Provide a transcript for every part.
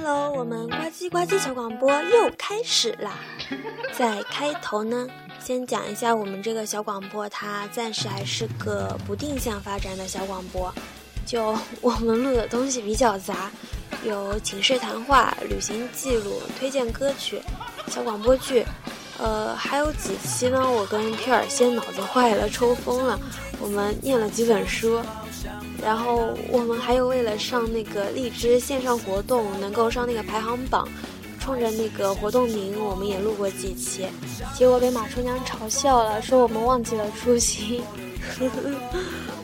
Hello，我们呱唧呱唧小广播又开始啦！在开头呢，先讲一下我们这个小广播，它暂时还是个不定向发展的小广播。就我们录的东西比较杂，有寝室谈话、旅行记录、推荐歌曲、小广播剧，呃，还有几期呢，我跟皮尔先脑子坏了，抽风了，我们念了几本书。然后我们还有为了上那个荔枝线上活动，能够上那个排行榜，冲着那个活动名，我们也录过几期，结果被马春娘嘲笑了，说我们忘记了初心。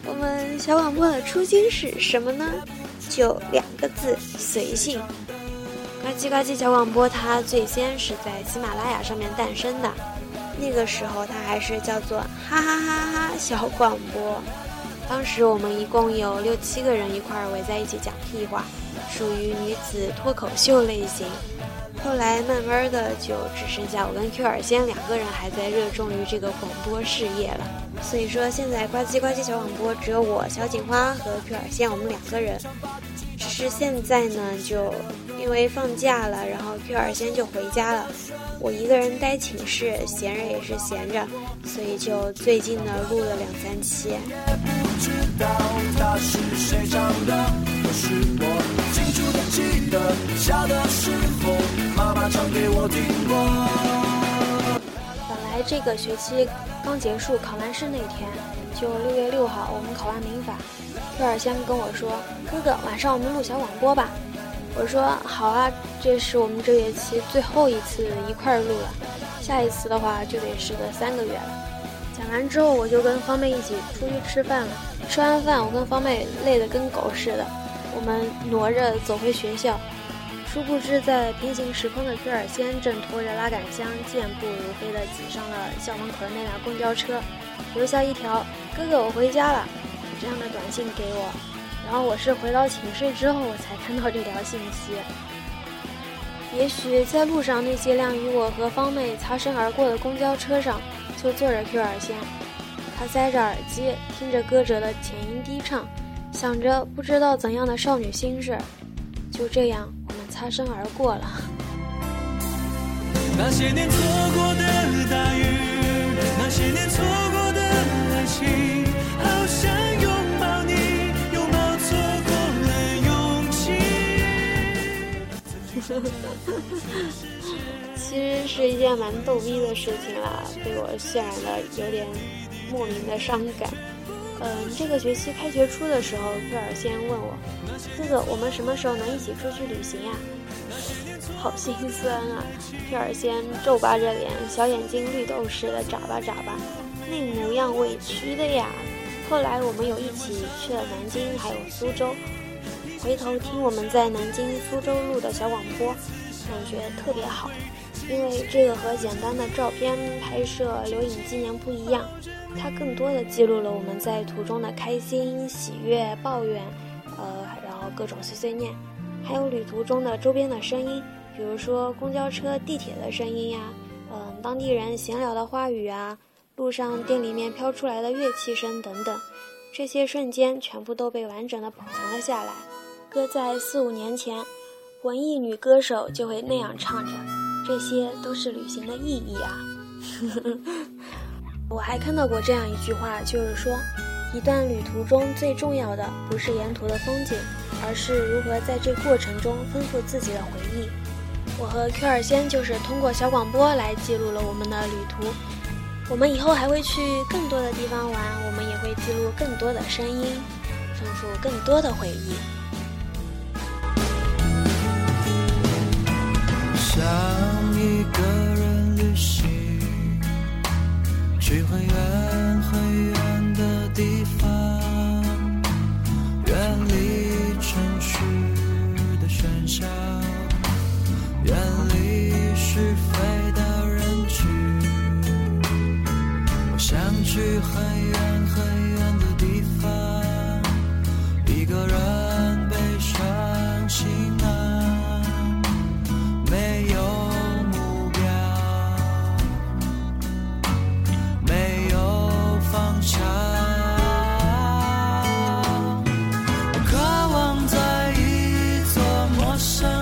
我们小广播的初心是什么呢？就两个字：随性。呱唧呱唧小广播，它最先是在喜马拉雅上面诞生的，那个时候它还是叫做哈哈哈哈小广播。当时我们一共有六七个人一块儿围在一起讲屁话，属于女子脱口秀类型。后来慢慢的就只剩下我跟 Q 二仙两个人还在热衷于这个广播事业了。所以说现在呱唧呱唧小广播只有我小锦花和 Q 二仙我们两个人。只是现在呢，就因为放假了，然后 Q 二仙就回家了，我一个人待寝室，闲着也是闲着，所以就最近呢录了两三期。知道他是谁唱的，可是我清楚的记得，小的时候妈妈唱给我听过。本来这个学期刚结束，考完试那天就六月六号，我们考完民法，菲尔先跟我说：“哥哥，晚上我们录小广播吧。”我说：“好啊，这是我们这学期最后一次一块儿录了，下一次的话就得时隔三个月了。”讲完之后，我就跟方妹一起出去吃饭了。吃完饭，我跟方妹累得跟狗似的，我们挪着走回学校。殊不知，在平行时空的菲尔仙正拖着拉杆箱，健步如飞地挤上了校门口的那辆公交车，留下一条“哥哥，我回家了”这样的短信给我。然后我是回到寝室之后，我才看到这条信息。也许在路上那些辆与我和方妹擦身而过的公交车上。就坐着 Q 耳线，他塞着耳机听着歌者的浅吟低唱，想着不知道怎样的少女心事。就这样，我们擦身而过了。那些年错过的大雨，那些年错过的爱情，其实是一件蛮逗逼的事情啦，被我渲染的有点莫名的伤感。嗯，这个学期开学初的时候，菲尔先问我：“哥哥，我们什么时候能一起出去旅行呀？” 好心酸啊！菲尔先皱巴着脸，小眼睛绿豆似的眨巴眨巴，那模样委屈的呀。后来我们有一起去了南京，还有苏州。回头听我们在南京、苏州录的小广播，感觉特别好。因为这个和简单的照片拍摄留影纪念不一样，它更多的记录了我们在途中的开心、喜悦、抱怨，呃，然后各种碎碎念，还有旅途中的周边的声音，比如说公交车、地铁的声音呀，嗯，当地人闲聊的话语啊，路上店里面飘出来的乐器声等等，这些瞬间全部都被完整的保存了下来，搁在四五年前，文艺女歌手就会那样唱着。这些都是旅行的意义啊！我还看到过这样一句话，就是说，一段旅途中最重要的不是沿途的风景，而是如何在这过程中丰富自己的回忆。我和 Q 二仙就是通过小广播来记录了我们的旅途。我们以后还会去更多的地方玩，我们也会记录更多的声音，丰富更多的回忆。一个人旅行，去很远很远 so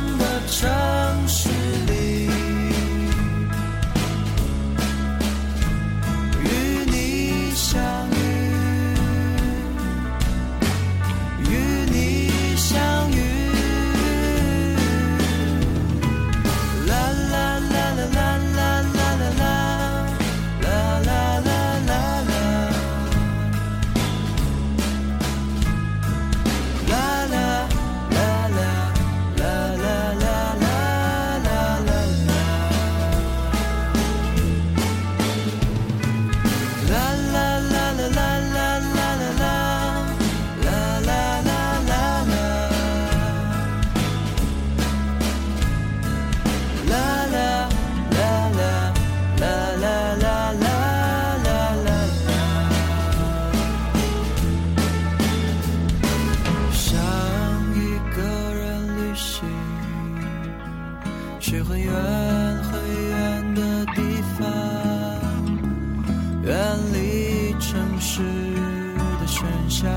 喧嚣。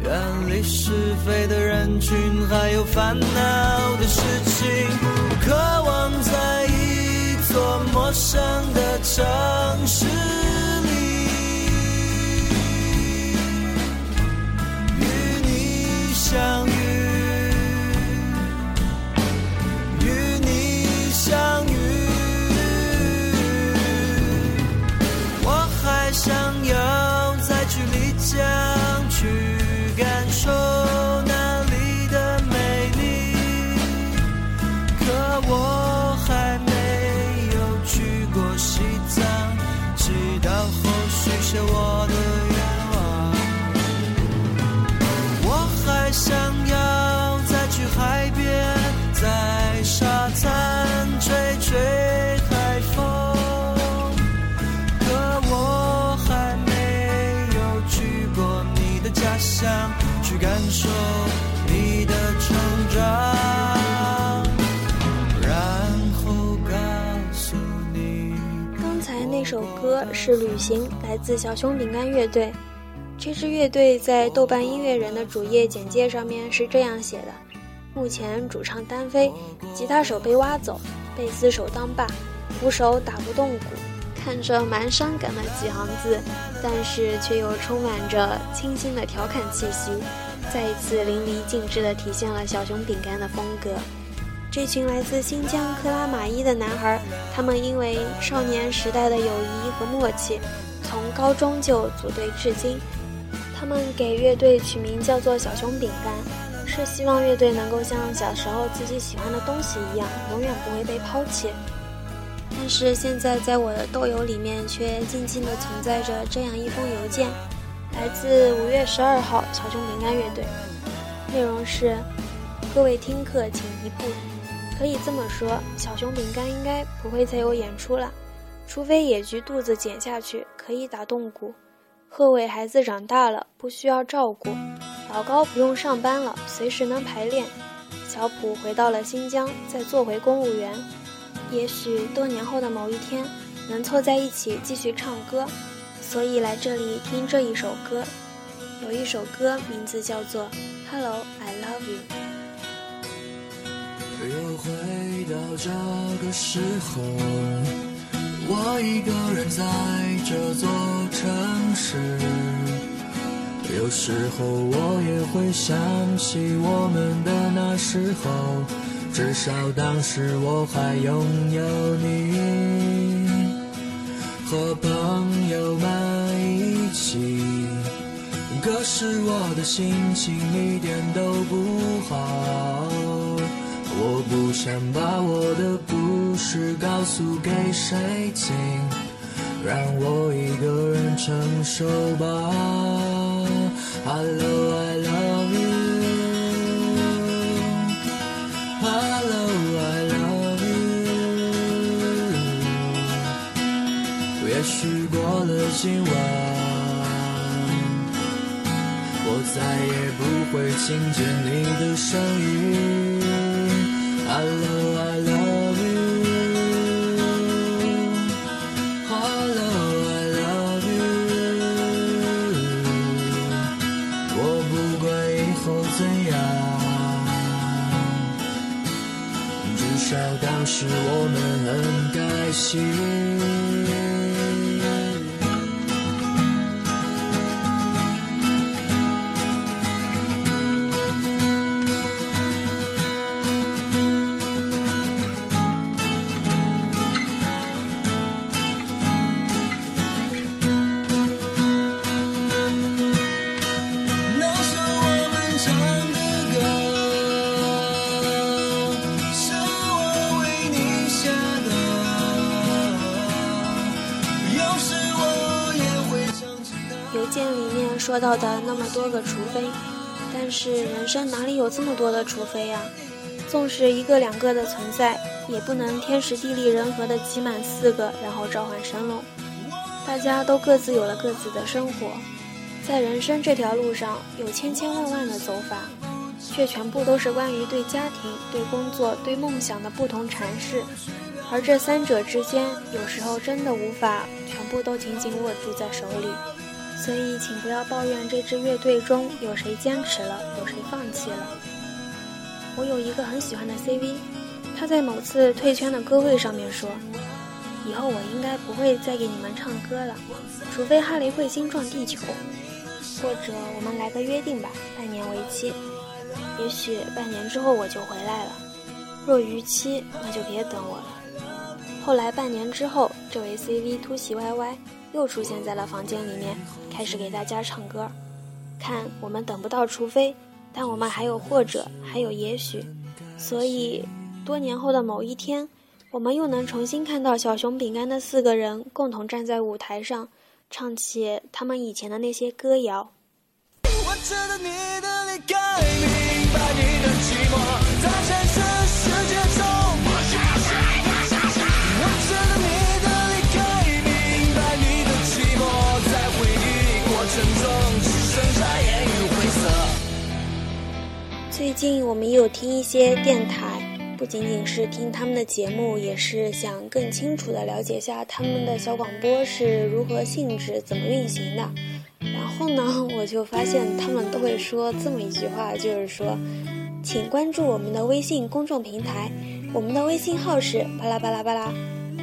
远离是非的人群还有烦恼的事情渴望在一座陌生的城市。是《旅行》，来自小熊饼干乐队。这支乐队在豆瓣音乐人的主页简介上面是这样写的：目前主唱单飞，吉他手被挖走，贝斯手当爸，鼓手打不动鼓。看着蛮伤感的几行字，但是却又充满着清新的调侃气息，再一次淋漓尽致地体现了小熊饼干的风格。这群来自新疆克拉玛依的男孩，他们因为少年时代的友谊和默契，从高中就组队至今。他们给乐队取名叫做“小熊饼干”，是希望乐队能够像小时候自己喜欢的东西一样，永远不会被抛弃。但是现在在我的豆友里面，却静静地存在着这样一封邮件，来自五月十二号小熊饼干乐队，内容是：各位听客请移步。可以这么说，小熊饼干应该不会再有演出了，除非野菊肚子减下去可以打动鼓，贺伟孩子长大了不需要照顾，老高不用上班了，随时能排练，小普回到了新疆，再做回公务员，也许多年后的某一天能凑在一起继续唱歌，所以来这里听这一首歌，有一首歌名字叫做《Hello I Love You》。又回到这个时候，我一个人在这座城市。有时候我也会想起我们的那时候，至少当时我还拥有你，和朋友们一起。可是我的心情一点都不好。我不想把我的故事告诉给谁听，让我一个人承受吧。Hello, I love you. Hello, I love you. 也许过了今晚，我再也不会听见你的声音。是我们很开心。邮件里面说到的那么多个除非，但是人生哪里有这么多的除非呀？纵使一个两个的存在，也不能天时地利人和的挤满四个，然后召唤神龙。大家都各自有了各自的生活，在人生这条路上有千千万万的走法，却全部都是关于对家庭、对工作、对梦想的不同阐释。而这三者之间，有时候真的无法全部都紧紧握住在手里。所以请不要抱怨这支乐队中有谁坚持了，有谁放弃了。我有一个很喜欢的 CV，他在某次退圈的歌会上面说：“以后我应该不会再给你们唱歌了，除非哈雷彗星撞地球，或者我们来个约定吧，半年为期。也许半年之后我就回来了，若逾期，那就别等我了。”后来半年之后，这位 CV 突袭 YY 又出现在了房间里面，开始给大家唱歌。看，我们等不到除非，但我们还有或者，还有也许。所以，多年后的某一天，我们又能重新看到小熊饼干的四个人共同站在舞台上，唱起他们以前的那些歌谣。我知道你的离开，明白你的寂寞，最近我们也有听一些电台，不仅仅是听他们的节目，也是想更清楚的了解下他们的小广播是如何性质、怎么运行的。然后呢，我就发现他们都会说这么一句话，就是说，请关注我们的微信公众平台，我们的微信号是巴拉巴拉巴拉，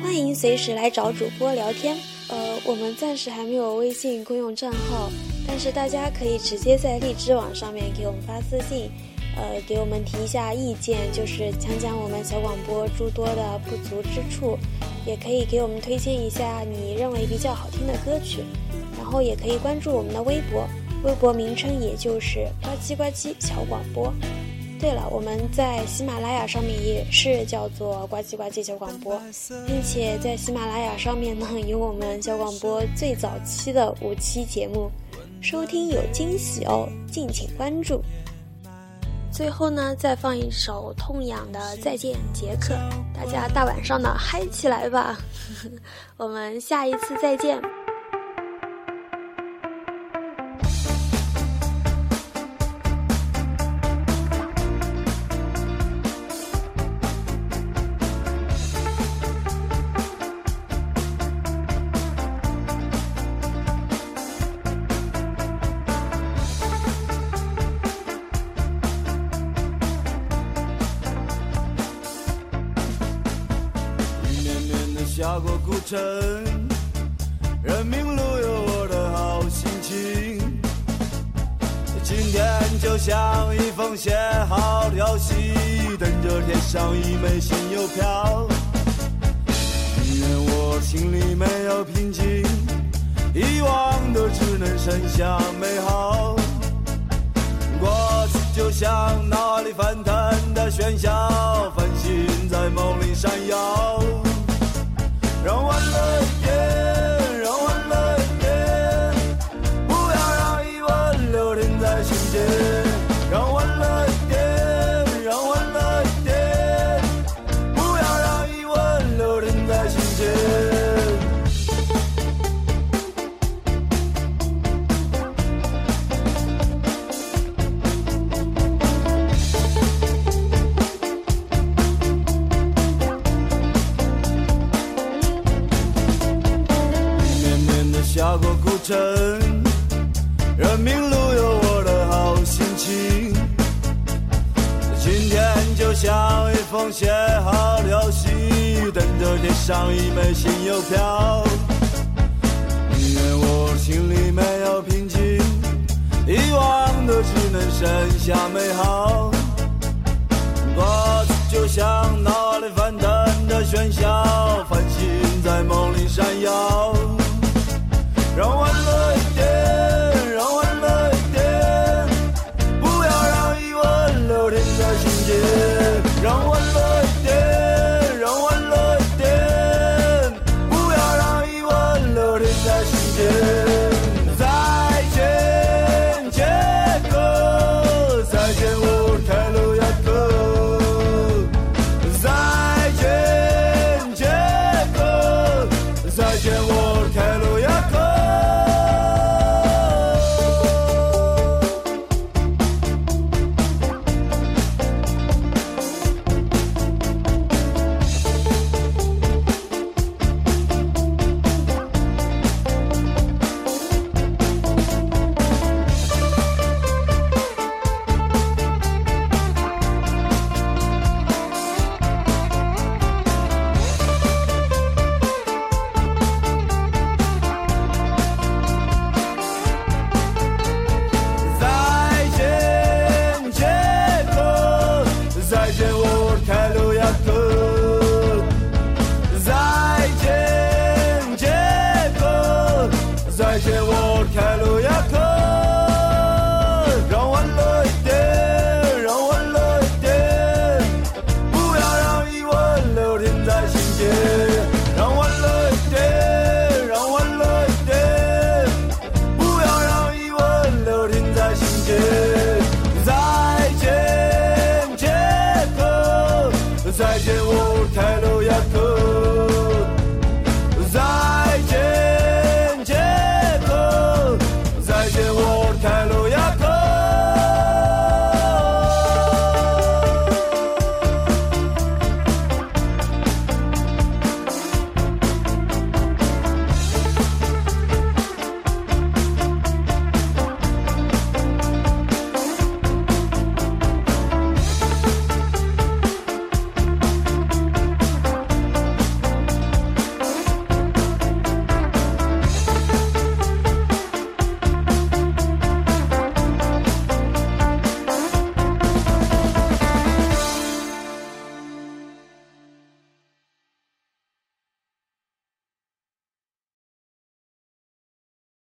欢迎随时来找主播聊天。呃，我们暂时还没有微信公用账号，但是大家可以直接在荔枝网上面给我们发私信。呃，给我们提一下意见，就是讲讲我们小广播诸多的不足之处，也可以给我们推荐一下你认为比较好听的歌曲，然后也可以关注我们的微博，微博名称也就是呱唧呱唧小广播。对了，我们在喜马拉雅上面也是叫做呱唧呱唧小广播，并且在喜马拉雅上面呢有我们小广播最早期的五期节目，收听有惊喜哦，敬请关注。最后呢，再放一首痛痒的《再见杰克》，大家大晚上的嗨起来吧！我们下一次再见。人民路有我的好心情。今天就像一封写好的消息，等着贴上一枚新邮票。宁愿我心里没有平静，遗忘的只能剩下美好。过去就像脑海里翻腾的喧嚣，繁星在梦里闪耀。让欢乐一剩下美好。我就像脑里翻腾的喧嚣，繁星在梦里闪耀，让我泪。